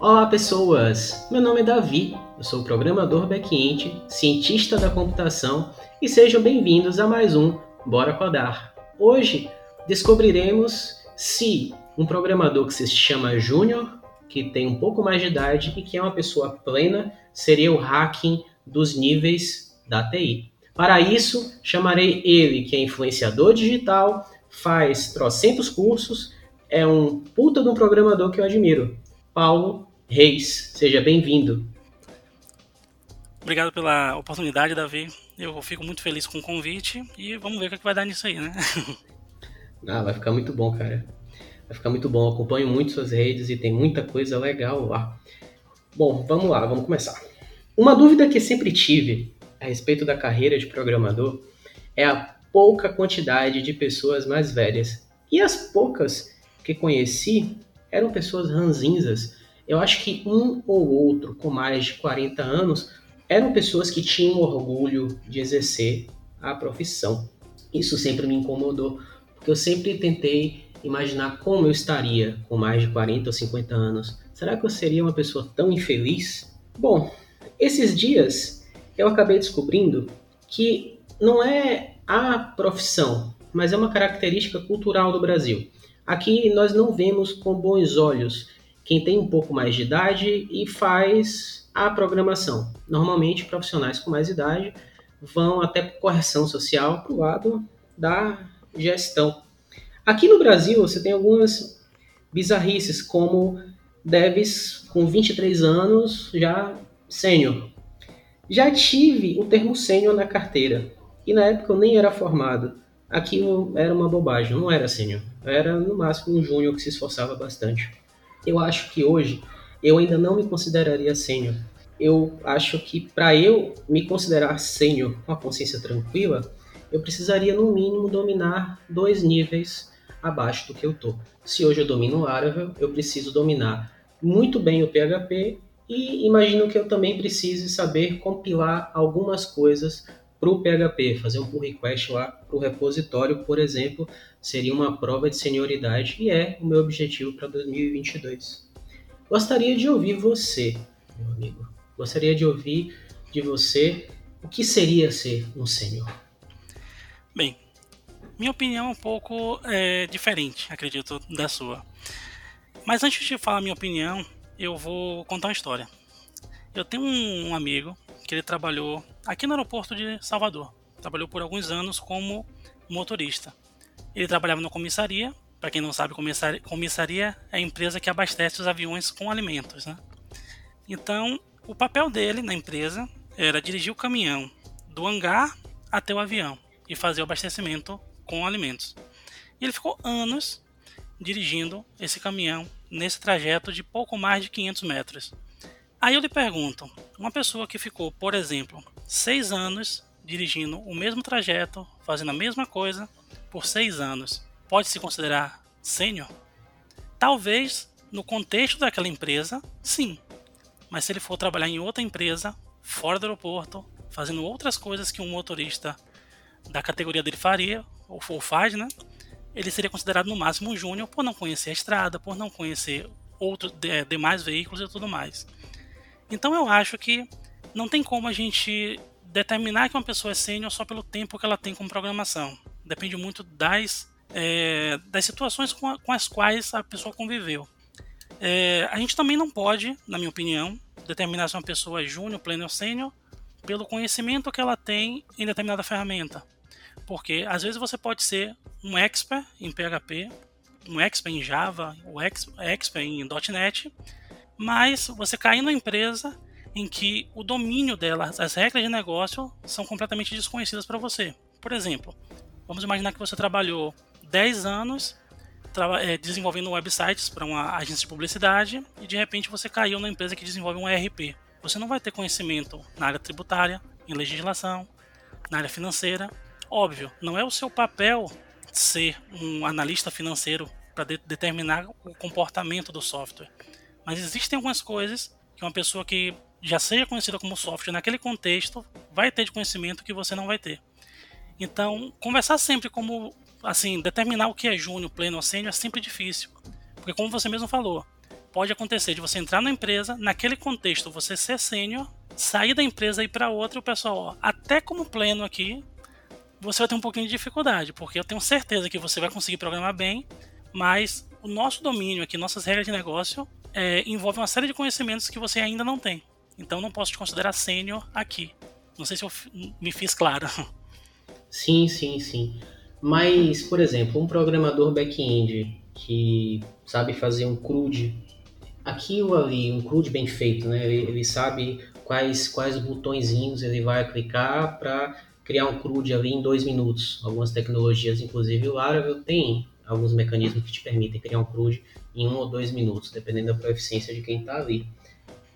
Olá pessoas, meu nome é Davi, eu sou programador back-end, cientista da computação e sejam bem-vindos a mais um Bora Codar. Hoje descobriremos se um programador que se chama Júnior, que tem um pouco mais de idade e que é uma pessoa plena, seria o hacking dos níveis da TI. Para isso, chamarei ele, que é influenciador digital, faz trocentos cursos, é um puta de um programador que eu admiro. Paulo Reis, seja bem-vindo. Obrigado pela oportunidade, Davi. Eu fico muito feliz com o convite e vamos ver o que, é vai dar nisso aí, né? Ah, vai ficar muito bom, cara. Vai ficar muito bom. Eu acompanho muito suas redes e tem muita coisa legal lá. Bom, vamos lá, vamos começar. Uma dúvida que sempre tive a respeito da carreira de programador é a pouca quantidade de pessoas mais velhas. E as poucas que conheci eram pessoas ranzinzas. Eu acho que um ou outro com mais de 40 anos eram pessoas que tinham orgulho de exercer a profissão. Isso sempre me incomodou, porque eu sempre tentei imaginar como eu estaria com mais de 40 ou 50 anos. Será que eu seria uma pessoa tão infeliz? Bom, esses dias eu acabei descobrindo que não é a profissão, mas é uma característica cultural do Brasil. Aqui nós não vemos com bons olhos quem tem um pouco mais de idade e faz a programação. Normalmente, profissionais com mais idade vão até por correção social para o lado da gestão. Aqui no Brasil, você tem algumas bizarrices, como devs com 23 anos já sênior. Já tive o termo sênior na carteira, e na época eu nem era formado. Aquilo era uma bobagem, não era sênior. Era no máximo um júnior que se esforçava bastante. Eu acho que hoje eu ainda não me consideraria sênior. Eu acho que para eu me considerar sênior com a consciência tranquila, eu precisaria no mínimo dominar dois níveis abaixo do que eu tô. Se hoje eu domino Laravel, eu preciso dominar muito bem o PHP e imagino que eu também precise saber compilar algumas coisas para o PHP, fazer um pull request lá para o repositório, por exemplo, seria uma prova de senioridade e é o meu objetivo para 2022. Gostaria de ouvir você, meu amigo. Gostaria de ouvir de você o que seria ser um sênior. Bem, minha opinião é um pouco é, diferente, acredito, da sua. Mas antes de falar minha opinião, eu vou contar uma história. Eu tenho um amigo que ele trabalhou aqui no aeroporto de Salvador. Trabalhou por alguns anos como motorista. Ele trabalhava na comissaria. Para quem não sabe, comissaria é a empresa que abastece os aviões com alimentos. Né? Então, o papel dele na empresa era dirigir o caminhão do hangar até o avião e fazer o abastecimento com alimentos. E ele ficou anos dirigindo esse caminhão nesse trajeto de pouco mais de 500 metros. Aí eu lhe pergunto: uma pessoa que ficou, por exemplo, seis anos dirigindo o mesmo trajeto, fazendo a mesma coisa por seis anos, pode se considerar sênior? Talvez no contexto daquela empresa, sim. Mas se ele for trabalhar em outra empresa, fora do aeroporto, fazendo outras coisas que um motorista da categoria dele faria, ou faz, né? Ele seria considerado no máximo um júnior por não conhecer a estrada, por não conhecer outros demais veículos e tudo mais. Então eu acho que não tem como a gente determinar que uma pessoa é sênior só pelo tempo que ela tem com programação. Depende muito das, é, das situações com, a, com, as quais a pessoa conviveu. É, a gente também não pode, na minha opinião, determinar se uma pessoa é júnior, pleno ou sênior pelo conhecimento que ela tem em determinada ferramenta. Porque às vezes você pode ser um expert em PHP, um expert em Java, um expert em .NET, mas você cair numa empresa em que o domínio dela, as regras de negócio são completamente desconhecidas para você. Por exemplo, vamos imaginar que você trabalhou 10 anos é, desenvolvendo websites para uma agência de publicidade e de repente você caiu na empresa que desenvolve um ERP. Você não vai ter conhecimento na área tributária, em legislação, na área financeira. Óbvio, não é o seu papel ser um analista financeiro para de determinar o comportamento do software. Mas existem algumas coisas que uma pessoa que já seja conhecida como software naquele contexto vai ter de conhecimento que você não vai ter. Então, conversar sempre como, assim, determinar o que é júnior, pleno ou sênior é sempre difícil. Porque como você mesmo falou, pode acontecer de você entrar na empresa, naquele contexto você ser sênior, sair da empresa e ir para outra, o pessoal, ó, até como pleno aqui, você vai ter um pouquinho de dificuldade, porque eu tenho certeza que você vai conseguir programar bem, mas o nosso domínio aqui, nossas regras de negócio, é, envolve uma série de conhecimentos que você ainda não tem. Então não posso te considerar sênior aqui. Não sei se eu me fiz claro. Sim, sim, sim. Mas, por exemplo, um programador back-end que sabe fazer um CRUD aqui ou ali, um CRUD bem feito, né? Ele, ele sabe quais, quais botõezinhos ele vai clicar para criar um CRUD ali em dois minutos. Algumas tecnologias, inclusive o Laravel, tem alguns mecanismos que te permitem criar um CRUD em um ou dois minutos, dependendo da proficiência de quem está ali.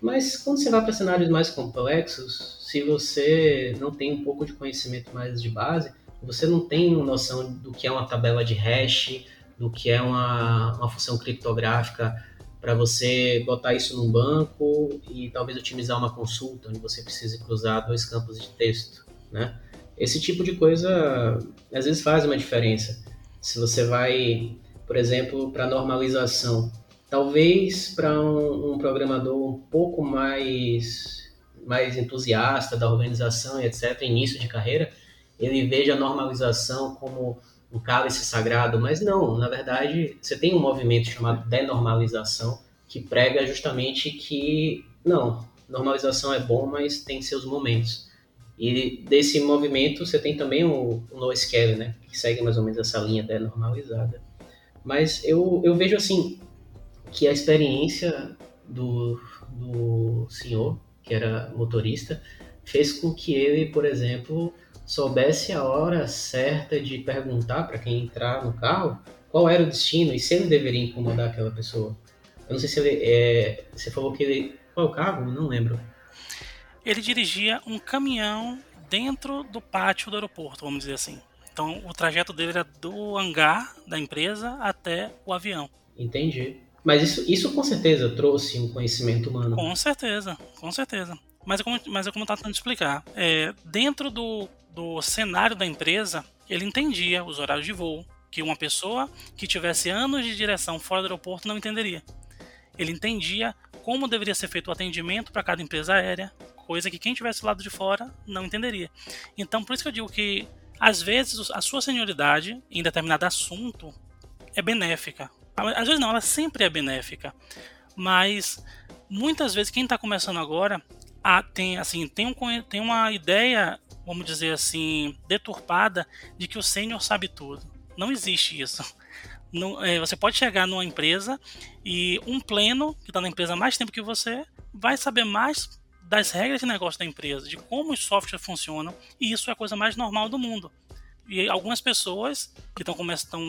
Mas quando você vai para cenários mais complexos, se você não tem um pouco de conhecimento mais de base, você não tem noção do que é uma tabela de hash, do que é uma, uma função criptográfica para você botar isso num banco e talvez otimizar uma consulta onde você precise cruzar dois campos de texto, né? Esse tipo de coisa às vezes faz uma diferença. Se você vai, por exemplo, para normalização, talvez para um, um, programador um pouco mais mais entusiasta da organização e etc, início de carreira, ele veja a normalização como um cálice sagrado, mas não, na verdade, você tem um movimento chamado denormalização que prega justamente que não, normalização é bom, mas tem seus momentos. E desse movimento você tem também o, o NoScale, né, que segue mais ou menos essa linha denormalizada. Mas eu, eu vejo assim que a experiência do, do senhor, que era motorista, fez com que ele, por exemplo, soubesse a hora certa de perguntar para quem entrar no carro qual era o destino e se ele deveria incomodar aquela pessoa. Eu não sei se ele. É, você falou que ele. Qual é o carro? Não lembro. Ele dirigia um caminhão dentro do pátio do aeroporto, vamos dizer assim. Então o trajeto dele era do hangar da empresa até o avião. Entendi. Mas isso, isso com certeza trouxe um conhecimento humano. Com certeza, com certeza. Mas é como, mas é como eu estava tentando explicar. É, dentro do do cenário da empresa, ele entendia os horários de voo, que uma pessoa que tivesse anos de direção fora do aeroporto não entenderia. Ele entendia como deveria ser feito o atendimento para cada empresa aérea, coisa que quem tivesse do lado de fora não entenderia. Então, por isso que eu digo que às vezes a sua senioridade em determinado assunto é benéfica. Às vezes não, ela sempre é benéfica. Mas muitas vezes quem está começando agora tem assim tem, um, tem uma ideia vamos dizer assim, deturpada de que o sênior sabe tudo. Não existe isso. Não, é, você pode chegar numa empresa e um pleno, que está na empresa há mais tempo que você, vai saber mais das regras de negócio da empresa, de como os softwares funcionam, e isso é a coisa mais normal do mundo. E algumas pessoas que estão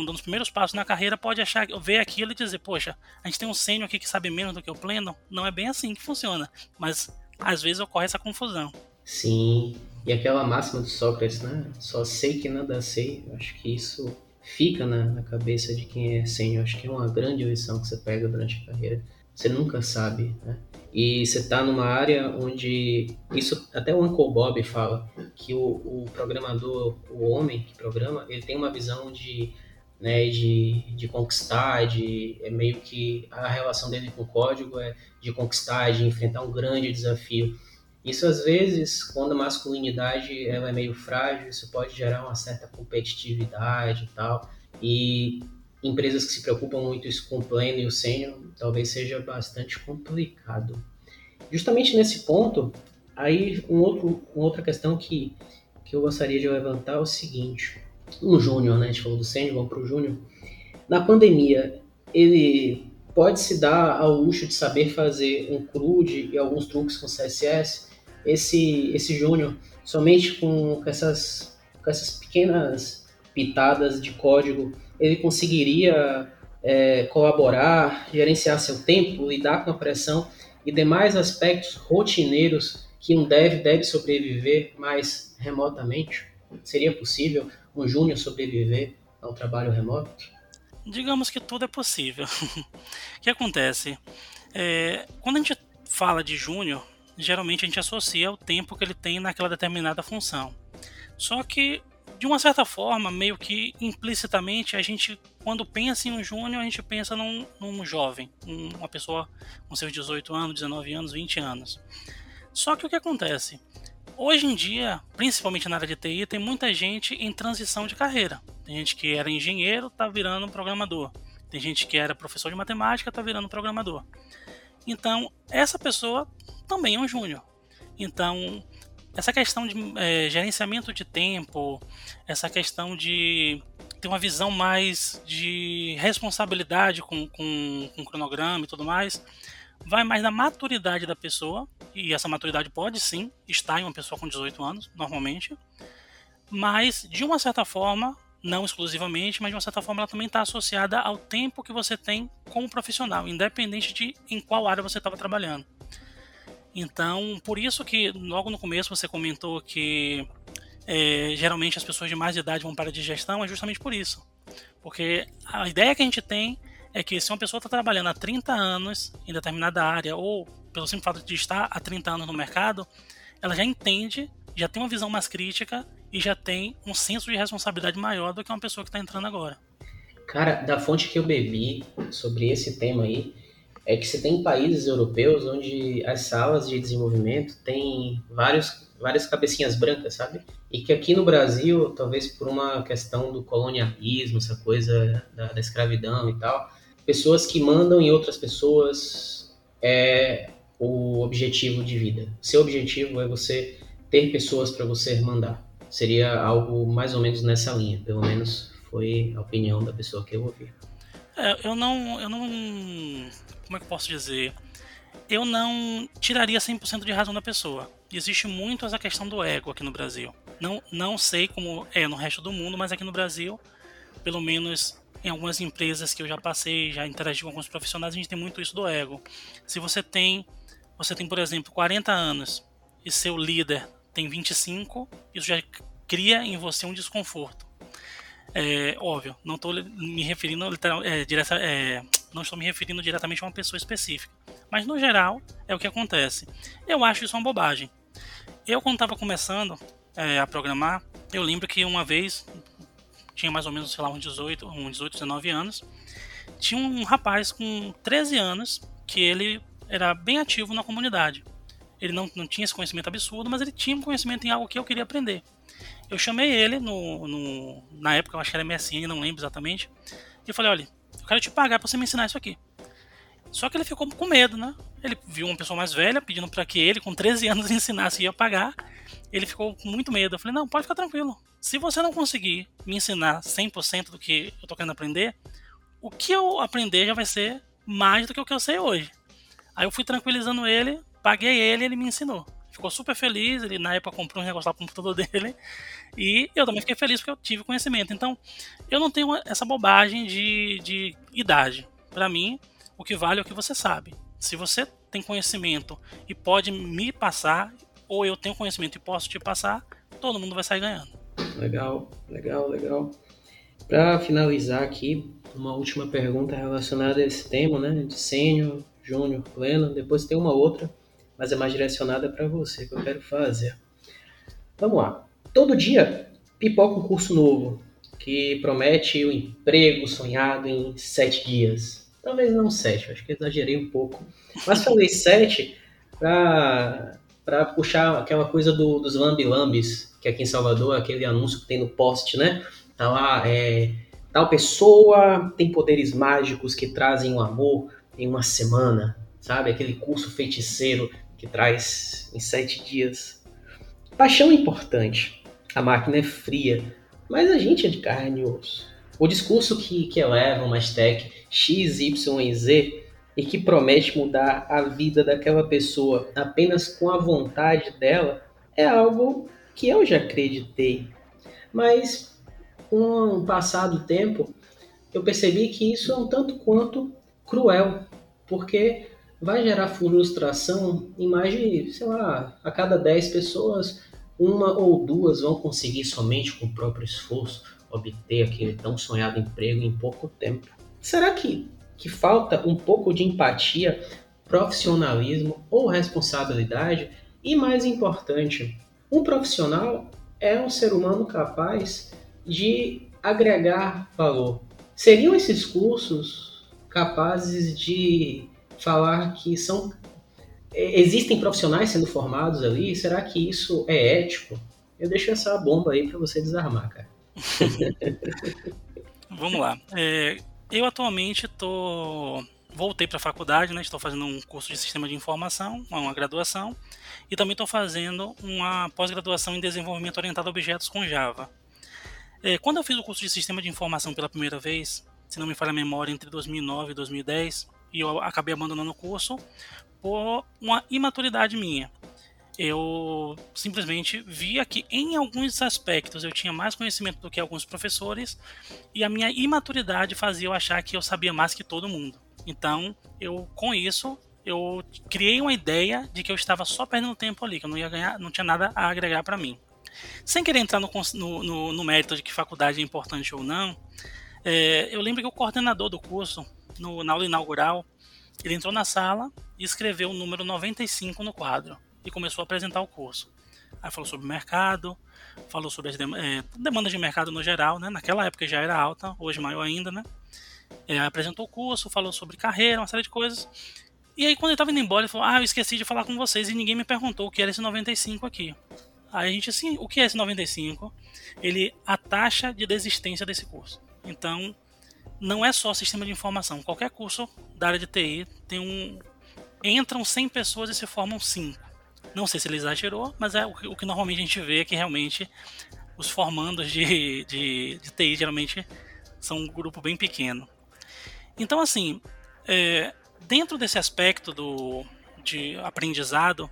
dando os primeiros passos na carreira pode achar, ver aquilo e dizer, poxa, a gente tem um sênior aqui que sabe menos do que o pleno. Não é bem assim que funciona, mas às vezes ocorre essa confusão. Sim, e aquela máxima do Sócrates, né? Só sei que nada sei. Acho que isso fica na, na cabeça de quem é sênior. Acho que é uma grande lição que você pega durante a carreira. Você nunca sabe, né? E você está numa área onde isso até o Uncle Bob fala que o, o, programador, o homem que programa, ele tem uma visão de, né, de, de conquistar, de é meio que a relação dele com o código é de conquistar, de enfrentar um grande desafio. Isso às vezes, quando a masculinidade ela é meio frágil, isso pode gerar uma certa competitividade e tal. E empresas que se preocupam muito isso com o pleno e o sênior, talvez seja bastante complicado. Justamente nesse ponto, aí um outro, uma outra questão que, que eu gostaria de levantar é o seguinte. Um júnior, né? A gente falou do sênior, vamos para o júnior. Na pandemia, ele pode se dar ao luxo de saber fazer um CRUD e alguns truques com CSS, esse, esse Júnior, somente com, com, essas, com essas pequenas pitadas de código, ele conseguiria é, colaborar, gerenciar seu tempo, lidar com a pressão e demais aspectos rotineiros que um dev deve sobreviver mais remotamente? Seria possível um júnior sobreviver ao trabalho remoto? Digamos que tudo é possível. o que acontece? É, quando a gente fala de júnior, geralmente a gente associa o tempo que ele tem naquela determinada função. Só que de uma certa forma, meio que implicitamente, a gente, quando pensa em um júnior, a gente pensa num, num jovem, uma pessoa com seus 18 anos, 19 anos, 20 anos. Só que o que acontece? Hoje em dia, principalmente na área de TI, tem muita gente em transição de carreira. Tem gente que era engenheiro, está virando programador. Tem gente que era professor de matemática, está virando programador. Então, essa pessoa também é um júnior. Então, essa questão de é, gerenciamento de tempo, essa questão de ter uma visão mais de responsabilidade com, com, com o cronograma e tudo mais, vai mais da maturidade da pessoa, e essa maturidade pode sim estar em uma pessoa com 18 anos, normalmente, mas de uma certa forma, não exclusivamente, mas de uma certa forma ela também está associada ao tempo que você tem como profissional, independente de em qual área você estava trabalhando. Então, por isso que logo no começo você comentou que é, geralmente as pessoas de mais idade vão para a digestão, é justamente por isso. Porque a ideia que a gente tem é que se uma pessoa está trabalhando há 30 anos em determinada área, ou pelo simples fato de estar há 30 anos no mercado, ela já entende, já tem uma visão mais crítica e já tem um senso de responsabilidade maior do que uma pessoa que está entrando agora. Cara, da fonte que eu bebi sobre esse tema aí, é que você tem países europeus onde as salas de desenvolvimento têm vários, várias cabecinhas brancas, sabe? E que aqui no Brasil, talvez por uma questão do colonialismo, essa coisa da, da escravidão e tal, pessoas que mandam em outras pessoas é o objetivo de vida. Seu objetivo é você ter pessoas para você mandar. Seria algo mais ou menos nessa linha, pelo menos foi a opinião da pessoa que eu ouvi. É, eu não, eu não como é que eu posso dizer? Eu não tiraria 100% de razão da pessoa. Existe muito essa questão do ego aqui no Brasil. Não, não sei como é no resto do mundo, mas aqui no Brasil, pelo menos em algumas empresas que eu já passei, já interagi com alguns profissionais, a gente tem muito isso do ego. Se você tem, você tem, por exemplo, 40 anos e seu líder tem 25, isso já cria em você um desconforto. É, óbvio, não estou me referindo literal, é, direta, é, não estou me referindo diretamente a uma pessoa específica. Mas no geral, é o que acontece. Eu acho isso uma bobagem. Eu, quando estava começando é, a programar, eu lembro que uma vez, tinha mais ou menos, sei lá, uns 18, uns 18 19 anos, tinha um rapaz com 13 anos que ele era bem ativo na comunidade. Ele não, não tinha esse conhecimento absurdo, mas ele tinha um conhecimento em algo que eu queria aprender. Eu chamei ele no, no na época, eu acho que era MSN, não lembro exatamente, e falei, olha, eu quero te pagar pra você me ensinar isso aqui. Só que ele ficou com medo, né? Ele viu uma pessoa mais velha pedindo para que ele, com 13 anos, ensinasse e ia pagar. Ele ficou com muito medo. Eu falei: não, pode ficar tranquilo. Se você não conseguir me ensinar 100% do que eu tô querendo aprender, o que eu aprender já vai ser mais do que o que eu sei hoje. Aí eu fui tranquilizando ele, paguei ele e ele me ensinou. Ficou super feliz, ele na época comprou um negócio lá pro computador dele. E eu também fiquei feliz porque eu tive conhecimento. Então, eu não tenho essa bobagem de, de idade. Para mim, o que vale é o que você sabe. Se você tem conhecimento e pode me passar, ou eu tenho conhecimento e posso te passar, todo mundo vai sair ganhando. Legal, legal, legal. Para finalizar aqui, uma última pergunta relacionada a esse tema, né? De sênior, júnior, pleno. Depois tem uma outra, mas é mais direcionada para você que eu quero fazer. Vamos lá. Todo dia pipoca um curso novo que promete o emprego sonhado em sete dias Talvez não sete, acho que exagerei um pouco. Mas falei sete para puxar aquela coisa do, dos lambi-lambis, que aqui em Salvador, aquele anúncio que tem no post, né? Tá lá, é, tal pessoa tem poderes mágicos que trazem o amor em uma semana, sabe? Aquele curso feiticeiro que traz em sete dias. Paixão é importante, a máquina é fria, mas a gente é de carne e osso. O discurso que, que eleva uma stack X, Y e Z e que promete mudar a vida daquela pessoa apenas com a vontade dela é algo que eu já acreditei. Mas com o passar do tempo, eu percebi que isso é um tanto quanto cruel, porque vai gerar frustração em mais de, sei lá, a cada 10 pessoas, uma ou duas vão conseguir somente com o próprio esforço obter aquele tão sonhado emprego em pouco tempo. Será que, que falta um pouco de empatia, profissionalismo ou responsabilidade? E mais importante, um profissional é um ser humano capaz de agregar valor. Seriam esses cursos capazes de falar que são existem profissionais sendo formados ali? Será que isso é ético? Eu deixo essa bomba aí para você desarmar, cara. Vamos lá. É, eu atualmente tô voltei para a faculdade, né? Estou fazendo um curso de sistema de informação, uma graduação, e também estou fazendo uma pós-graduação em desenvolvimento orientado a objetos com Java. É, quando eu fiz o curso de sistema de informação pela primeira vez, se não me falha a memória, entre 2009 e 2010, e eu acabei abandonando o curso por uma imaturidade minha. Eu simplesmente via que em alguns aspectos eu tinha mais conhecimento do que alguns professores e a minha imaturidade fazia eu achar que eu sabia mais que todo mundo. Então, eu com isso, eu criei uma ideia de que eu estava só perdendo tempo ali, que eu não ia ganhar, não tinha nada a agregar para mim. Sem querer entrar no, no, no, mérito de que faculdade é importante ou não, é, eu lembro que o coordenador do curso, no, na aula inaugural, ele entrou na sala e escreveu o número 95 no quadro e começou a apresentar o curso. Aí falou sobre o mercado, falou sobre as é, demandas de mercado no geral, né? Naquela época já era alta, hoje maior ainda, né? É, apresentou o curso, falou sobre carreira, uma série de coisas. E aí, quando ele estava indo embora, ele falou: Ah, eu esqueci de falar com vocês e ninguém me perguntou o que era esse 95 aqui. Aí a gente, assim, o que é esse 95? Ele, a taxa de desistência desse curso. Então, não é só sistema de informação. Qualquer curso da área de TI tem um. Entram 100 pessoas e se formam 5. Não sei se ele exagerou, mas é o que, o que normalmente a gente vê é que realmente os formandos de, de, de TI geralmente são um grupo bem pequeno. Então, assim, é, dentro desse aspecto do, de aprendizado,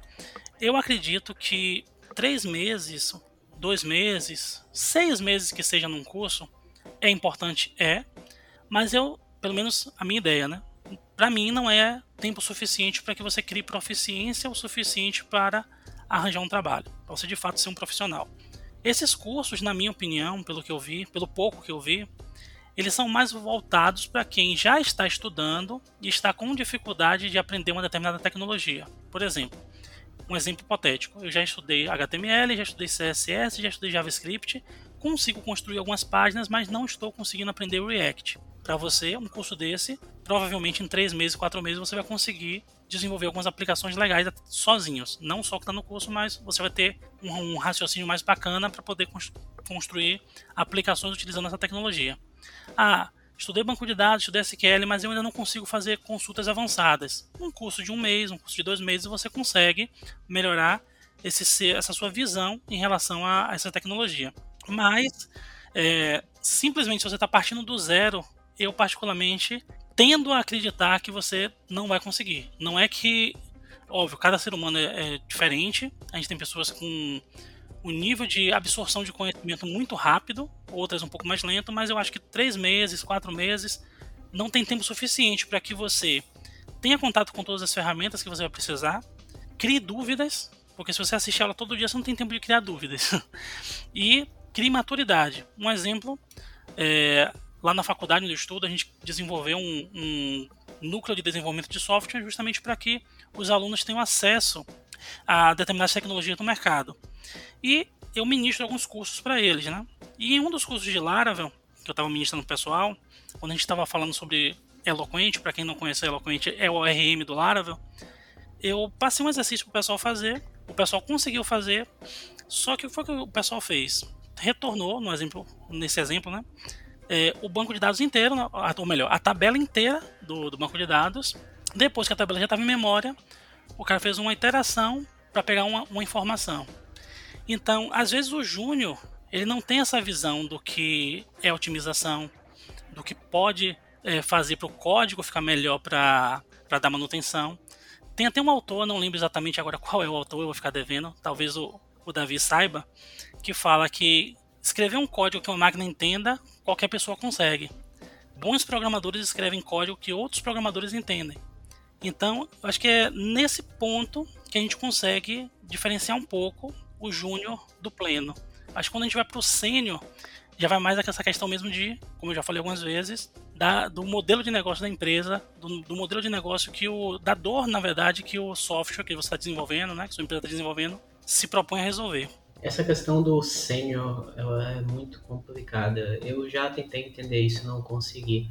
eu acredito que três meses, dois meses, seis meses que seja num curso é importante, é, mas eu, pelo menos a minha ideia, né? Para mim não é tempo suficiente para que você crie proficiência o suficiente para arranjar um trabalho, para você de fato ser um profissional. Esses cursos, na minha opinião, pelo que eu vi, pelo pouco que eu vi, eles são mais voltados para quem já está estudando e está com dificuldade de aprender uma determinada tecnologia. Por exemplo, um exemplo hipotético: eu já estudei HTML, já estudei CSS, já estudei JavaScript, consigo construir algumas páginas, mas não estou conseguindo aprender React. Para você, um curso desse, provavelmente em três meses, quatro meses, você vai conseguir desenvolver algumas aplicações legais sozinhos. Não só que está no curso, mas você vai ter um, um raciocínio mais bacana para poder construir aplicações utilizando essa tecnologia. Ah, estudei banco de dados, estudei SQL, mas eu ainda não consigo fazer consultas avançadas. Um curso de um mês, um curso de dois meses, você consegue melhorar esse, essa sua visão em relação a, essa tecnologia. Mas, é, simplesmente, se você está partindo do zero, eu particularmente tendo a acreditar que você não vai conseguir. Não é que, óbvio, cada ser humano é, é diferente. A gente tem pessoas com o nível de absorção de conhecimento muito rápido, outras um pouco mais lento, mas eu acho que três meses, quatro meses não tem tempo suficiente para que você tenha contato com todas as ferramentas que você vai precisar, crie dúvidas, porque se você assistir ela todo dia você não tem tempo de criar dúvidas, e crie maturidade. Um exemplo, é, lá na faculdade onde eu estudo, a gente desenvolveu um, um núcleo de desenvolvimento de software justamente para que os alunos tenham acesso a determinadas tecnologias do mercado. E eu ministro alguns cursos para eles, né? E em um dos cursos de Laravel, que eu estava ministrando pro pessoal, quando a gente estava falando sobre Eloquent, para quem não conhece Eloquent, é o ORM do Laravel, eu passei um exercício para o pessoal fazer, o pessoal conseguiu fazer, só que o foi que o pessoal fez? Retornou, no exemplo, nesse exemplo, né? É, o banco de dados inteiro, ou melhor, a tabela inteira do, do banco de dados. Depois que a tabela já estava em memória, o cara fez uma iteração para pegar uma, uma informação. Então, às vezes o júnior ele não tem essa visão do que é otimização, do que pode é, fazer para o código ficar melhor para dar manutenção. Tem até um autor, não lembro exatamente agora qual é o autor, eu vou ficar devendo, talvez o, o Davi saiba, que fala que escrever um código que uma máquina entenda, qualquer pessoa consegue. Bons programadores escrevem código que outros programadores entendem. Então, acho que é nesse ponto que a gente consegue diferenciar um pouco o júnior do pleno. Acho que quando a gente vai para o sênior, já vai mais essa questão mesmo de, como eu já falei algumas vezes, da, do modelo de negócio da empresa, do, do, modelo de negócio que o. da dor, na verdade, que o software que você está desenvolvendo, né, que sua empresa está desenvolvendo, se propõe a resolver. Essa questão do sênior, ela é muito complicada. Eu já tentei entender isso, não consegui.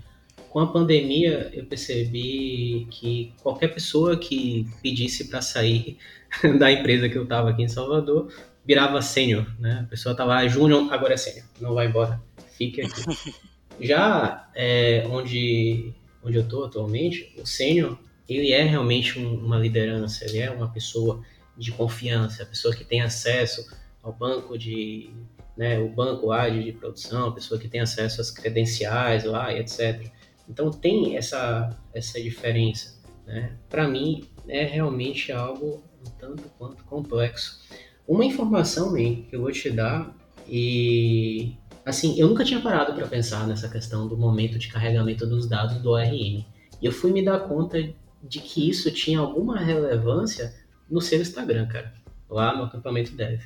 Com a pandemia, eu percebi que qualquer pessoa que pedisse para sair da empresa que eu estava aqui em Salvador virava sênior, né? A pessoa estava ah, júnior, agora é sênior, não vai embora, fique aqui. Já é, onde, onde eu estou atualmente, o sênior, ele é realmente um, uma liderança, ele é uma pessoa de confiança, a pessoa que tem acesso ao banco de, né, o banco AD de produção, a pessoa que tem acesso às credenciais lá etc. Então tem essa, essa diferença. Né? Para mim é realmente algo um tanto quanto complexo. Uma informação man, que eu vou te dar e assim eu nunca tinha parado para pensar nessa questão do momento de carregamento dos dados do ORM. E eu fui me dar conta de que isso tinha alguma relevância no seu Instagram, cara, lá no acampamento Dev.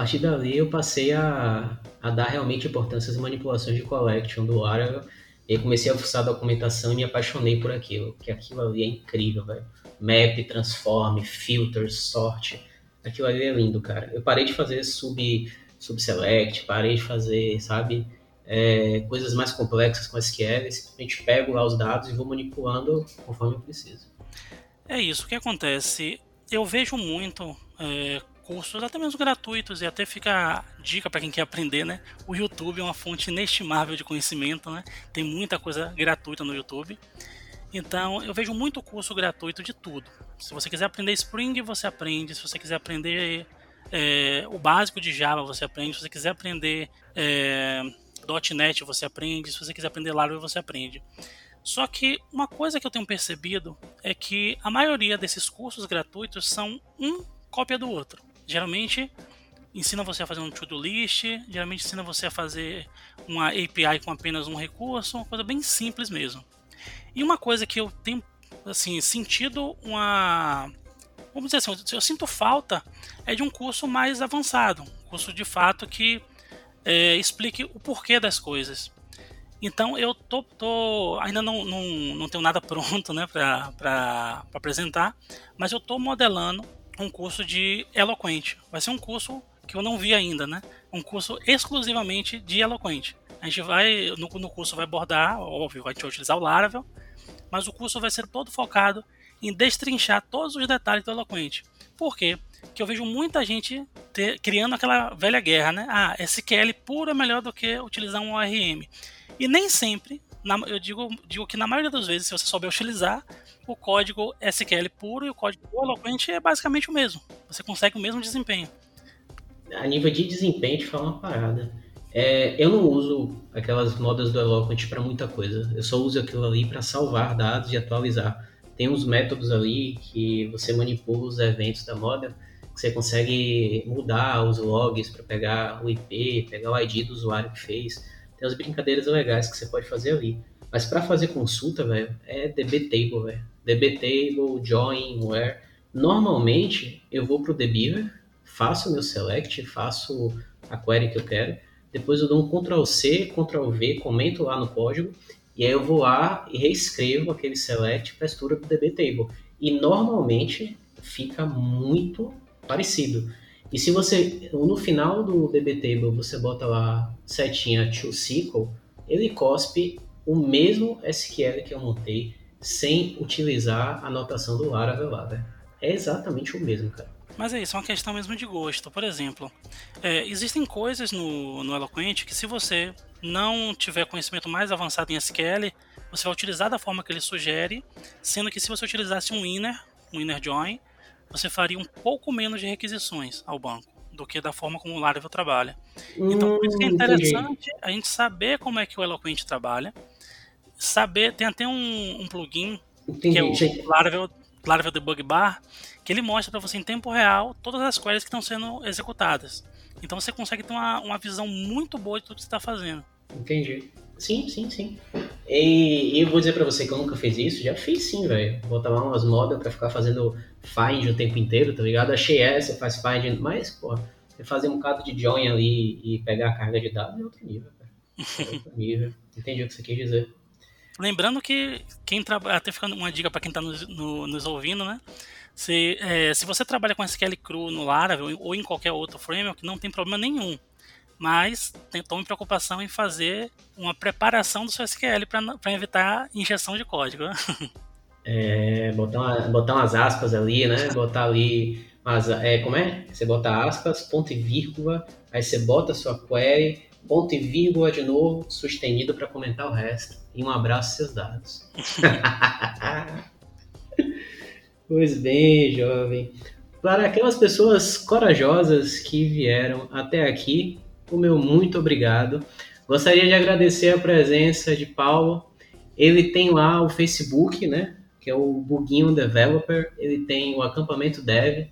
Partir dali eu passei a, a dar realmente importância às manipulações de collection do Laravel e comecei a fuçar a documentação e me apaixonei por aquilo, que aquilo ali é incrível, velho. Map, transform, filter, sort, aquilo ali é lindo, cara. Eu parei de fazer sub, subselect, parei de fazer, sabe, é, coisas mais complexas com SQL, simplesmente pego lá os dados e vou manipulando conforme eu preciso. É isso, o que acontece? Eu vejo muito é, cursos, até mesmo gratuitos, e até fica dica para quem quer aprender, né? O YouTube é uma fonte inestimável de conhecimento, né? Tem muita coisa gratuita no YouTube. Então, eu vejo muito curso gratuito de tudo. Se você quiser aprender Spring, você aprende. Se você quiser aprender é, o básico de Java, você aprende. Se você quiser aprender é, .NET, você aprende. Se você quiser aprender Laravel, você aprende. Só que uma coisa que eu tenho percebido é que a maioria desses cursos gratuitos são um cópia do outro. Geralmente ensina você a fazer um to-do list, geralmente ensina você a fazer uma API com apenas um recurso, uma coisa bem simples mesmo. E uma coisa que eu tenho assim sentido uma vamos dizer assim, eu sinto falta é de um curso mais avançado, um curso de fato que é, explique o porquê das coisas. Então eu tô, tô ainda não, não, não tenho nada pronto né, para apresentar, mas eu estou modelando um curso de eloquente. Vai ser um curso que eu não vi ainda, né? Um curso exclusivamente de eloquente. A gente vai, no, no curso vai abordar, óbvio, vai te utilizar o Laravel, mas o curso vai ser todo focado em destrinchar todos os detalhes do eloquente. Por quê? Porque eu vejo muita gente ter, criando aquela velha guerra, né? Ah, SQL puro é melhor do que utilizar um ORM. E nem sempre, na, eu digo, digo que na maioria das vezes, se você souber utilizar, o código SQL puro e o código Eloquent é basicamente o mesmo. Você consegue o mesmo desempenho. A nível de desempenho, te falar uma parada. É, eu não uso aquelas modas do Eloquent para muita coisa. Eu só uso aquilo ali para salvar dados e atualizar. Tem uns métodos ali que você manipula os eventos da moda, que você consegue mudar os logs para pegar o IP, pegar o ID do usuário que fez. Tem umas brincadeiras legais que você pode fazer ali. Mas para fazer consulta, velho, é DB Table, velho. DB Table, Join, Where. Normalmente eu vou pro DBeaver, faço o meu select, faço a query que eu quero, depois eu dou um Ctrl C, Ctrl V, comento lá no código, e aí eu vou lá e reescrevo aquele select para a estrutura do DB Table. E normalmente fica muito parecido. E se você, no final do DB Table, você bota lá setinha to SQL, ele cospe o mesmo SQL que eu montei sem utilizar a notação do Laravel lá, né? É exatamente o mesmo, cara. Mas é isso, é uma questão mesmo de gosto. Por exemplo, é, existem coisas no, no Eloquent que se você não tiver conhecimento mais avançado em SQL, você vai utilizar da forma que ele sugere, sendo que se você utilizasse um inner, um inner join, você faria um pouco menos de requisições ao banco do que da forma como o Laravel trabalha. Então, por isso que é hum, interessante a gente saber como é que o Eloquent trabalha, saber, tem até um, um plugin Entendi. que é o Laravel, Laravel Debug Bar, que ele mostra para você em tempo real todas as queries que estão sendo executadas. Então você consegue ter uma, uma visão muito boa de tudo que você está fazendo. Entendi. Sim, sim, sim. E, e eu vou dizer para você que eu nunca fiz isso, já fiz sim, velho. Botar lá umas modas para ficar fazendo find o tempo inteiro, tá ligado? Achei essa, faz find, mas, pô, você fazer um bocado de join ali e pegar a carga de dados é outro nível, cara. É outro nível. Entendi o que você quis dizer. Lembrando que quem trabalha, até ficando uma dica para quem está nos, no, nos ouvindo, né? Se, é, se você trabalha com SQL cru no Laravel ou em qualquer outro framework, não tem problema nenhum. Mas tome preocupação em fazer uma preparação do seu SQL para evitar injeção de código. É, botar, uma, botar umas aspas ali, né? Botar ali. Mas, é, como é? Você bota aspas, ponto e vírgula, aí você bota a sua query, ponto e vírgula de novo, sustenido para comentar o resto. E um abraço seus dados. pois bem, jovem. Para aquelas pessoas corajosas que vieram até aqui, o meu muito obrigado. Gostaria de agradecer a presença de Paulo. Ele tem lá o Facebook, né? Que é o Buguinho Developer. Ele tem o acampamento Dev.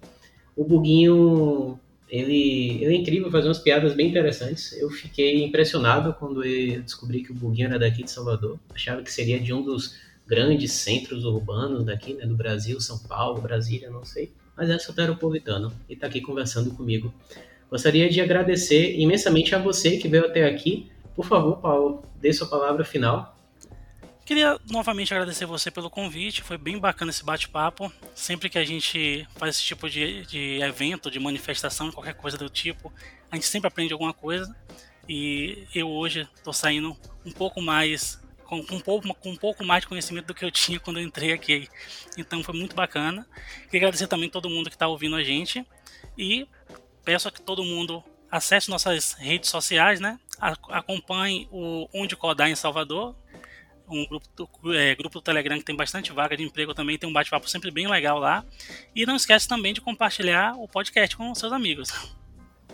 O Buguinho ele, ele é incrível, faz umas piadas bem interessantes. Eu fiquei impressionado quando eu descobri que o Buguinho era daqui de Salvador. Achava que seria de um dos grandes centros urbanos daqui, né, do Brasil, São Paulo, Brasília, não sei. Mas é soteropolitano e está aqui conversando comigo. Gostaria de agradecer imensamente a você que veio até aqui. Por favor, Paulo, dê sua palavra final. Queria novamente agradecer você pelo convite, foi bem bacana esse bate-papo. Sempre que a gente faz esse tipo de, de evento, de manifestação, qualquer coisa do tipo, a gente sempre aprende alguma coisa. E eu hoje estou saindo um pouco mais, com, um pouco, com um pouco mais de conhecimento do que eu tinha quando eu entrei aqui. Então foi muito bacana. Queria agradecer também todo mundo que está ouvindo a gente. E peço que todo mundo acesse nossas redes sociais, né? Acompanhe o Onde Codar em Salvador, um grupo do, é, grupo do Telegram que tem bastante vaga de emprego também, tem um bate-papo sempre bem legal lá. E não esquece também de compartilhar o podcast com seus amigos.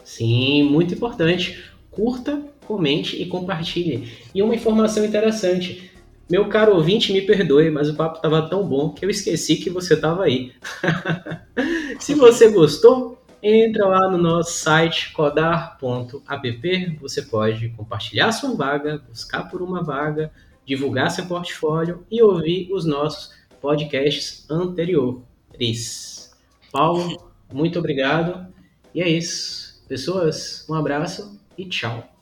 Sim, muito importante. Curta, comente e compartilhe. E uma informação interessante. Meu caro ouvinte, me perdoe, mas o papo estava tão bom que eu esqueci que você estava aí. Se você gostou, entra lá no nosso site codar.app. Você pode compartilhar sua vaga, buscar por uma vaga, divulgar seu portfólio e ouvir os nossos podcasts anteriores. Paulo, muito obrigado. E é isso. Pessoas, um abraço e tchau.